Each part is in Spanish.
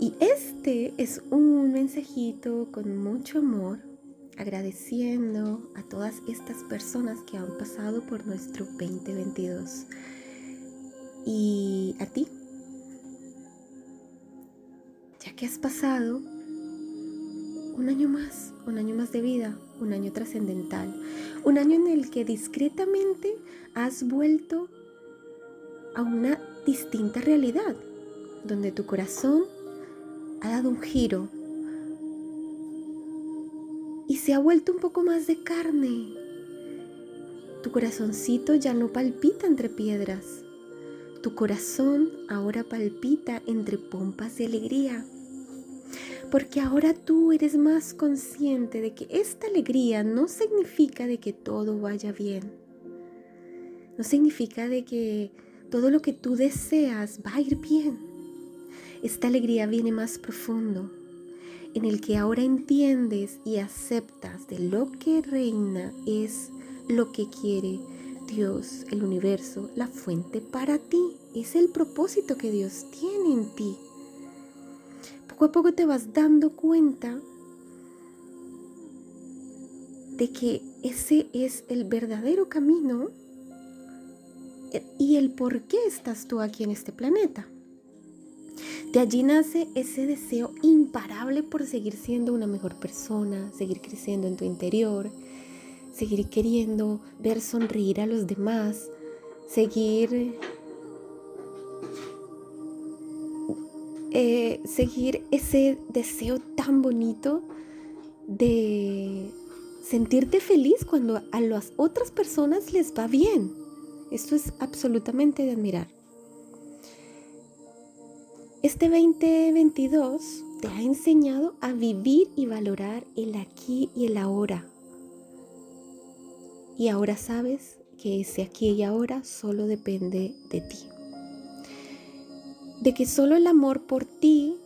Y este es un mensajito con mucho amor, agradeciendo a todas estas personas que han pasado por nuestro 2022. Y a ti, ya que has pasado un año más, un año más de vida, un año trascendental, un año en el que discretamente has vuelto a una distinta realidad, donde tu corazón ha dado un giro y se ha vuelto un poco más de carne. Tu corazoncito ya no palpita entre piedras. Tu corazón ahora palpita entre pompas de alegría porque ahora tú eres más consciente de que esta alegría no significa de que todo vaya bien. No significa de que todo lo que tú deseas va a ir bien. Esta alegría viene más profundo, en el que ahora entiendes y aceptas de lo que reina es lo que quiere Dios, el universo, la fuente para ti. Es el propósito que Dios tiene en ti poco a poco te vas dando cuenta de que ese es el verdadero camino y el por qué estás tú aquí en este planeta. De allí nace ese deseo imparable por seguir siendo una mejor persona, seguir creciendo en tu interior, seguir queriendo ver sonreír a los demás, seguir Eh, seguir ese deseo tan bonito de sentirte feliz cuando a las otras personas les va bien. Esto es absolutamente de admirar. Este 2022 te ha enseñado a vivir y valorar el aquí y el ahora. Y ahora sabes que ese aquí y ahora solo depende de ti de que solo el amor por ti,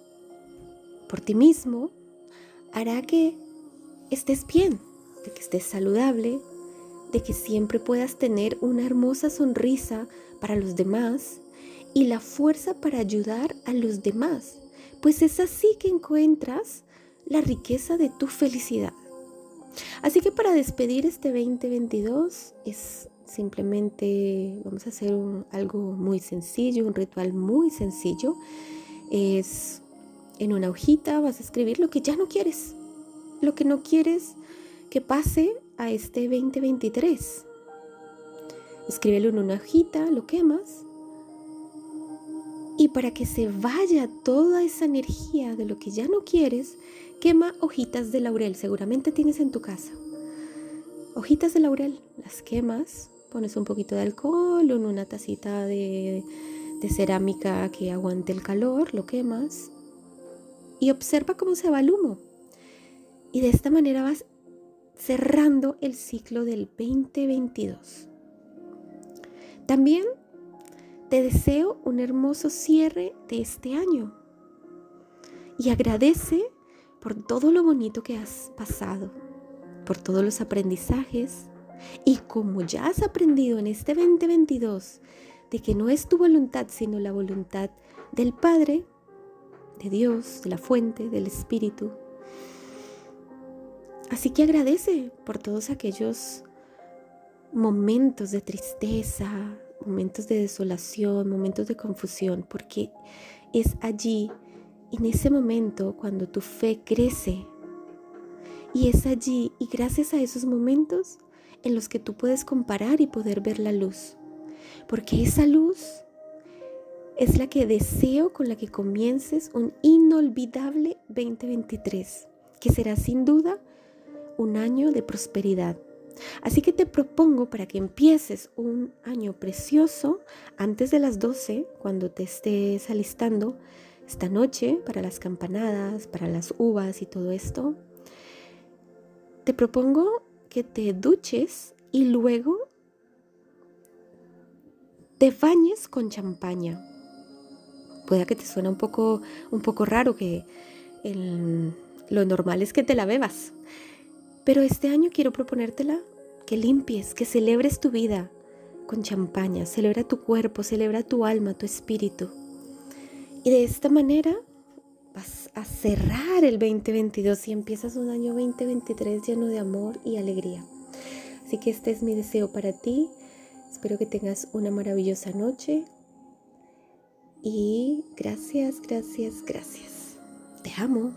por ti mismo, hará que estés bien, de que estés saludable, de que siempre puedas tener una hermosa sonrisa para los demás y la fuerza para ayudar a los demás, pues es así que encuentras la riqueza de tu felicidad. Así que para despedir este 2022 es Simplemente vamos a hacer algo muy sencillo, un ritual muy sencillo. Es en una hojita vas a escribir lo que ya no quieres, lo que no quieres que pase a este 2023. Escríbelo en una hojita, lo quemas. Y para que se vaya toda esa energía de lo que ya no quieres, quema hojitas de laurel. Seguramente tienes en tu casa. Hojitas de laurel, las quemas Pones un poquito de alcohol en una tacita de, cerámica que aguante el calor, lo quemas y observa cómo se va el humo. Y de esta manera vas cerrando el ciclo del 2022. También te deseo un hermoso cierre de este año y agradece por todo lo bonito que has pasado, por todos los aprendizajes, y como ya has aprendido en este 2022 de que no es tu voluntad, sino la voluntad del Padre, de Dios, de la fuente, del Espíritu. Así que agradece por todos aquellos momentos de tristeza, momentos de desolación, momentos de confusión, porque es allí, en ese momento, cuando tu fe crece. Y es allí, y gracias a esos momentos, en los que tú puedes comparar y poder ver la luz. Porque esa luz es la que deseo con la que comiences un inolvidable 2023, que será sin duda un año de prosperidad. Así que te propongo para que empieces un año precioso antes de las 12, cuando te estés alistando esta noche para las campanadas, para las uvas y todo esto. Te propongo que te duches y luego te bañes con champaña. Puede que te suene un poco, un poco raro que lo normal es que te la bebas. Pero este año quiero proponértela que limpies, que celebres tu vida con champaña, celebra tu cuerpo, celebra tu alma, tu espíritu. Y de esta manera vas a cerrar el 2022 y empiezas un año 2023 lleno de amor y alegría. Así que este es mi deseo para ti. Espero que tengas una maravillosa noche. Y gracias, gracias, gracias. Te amo.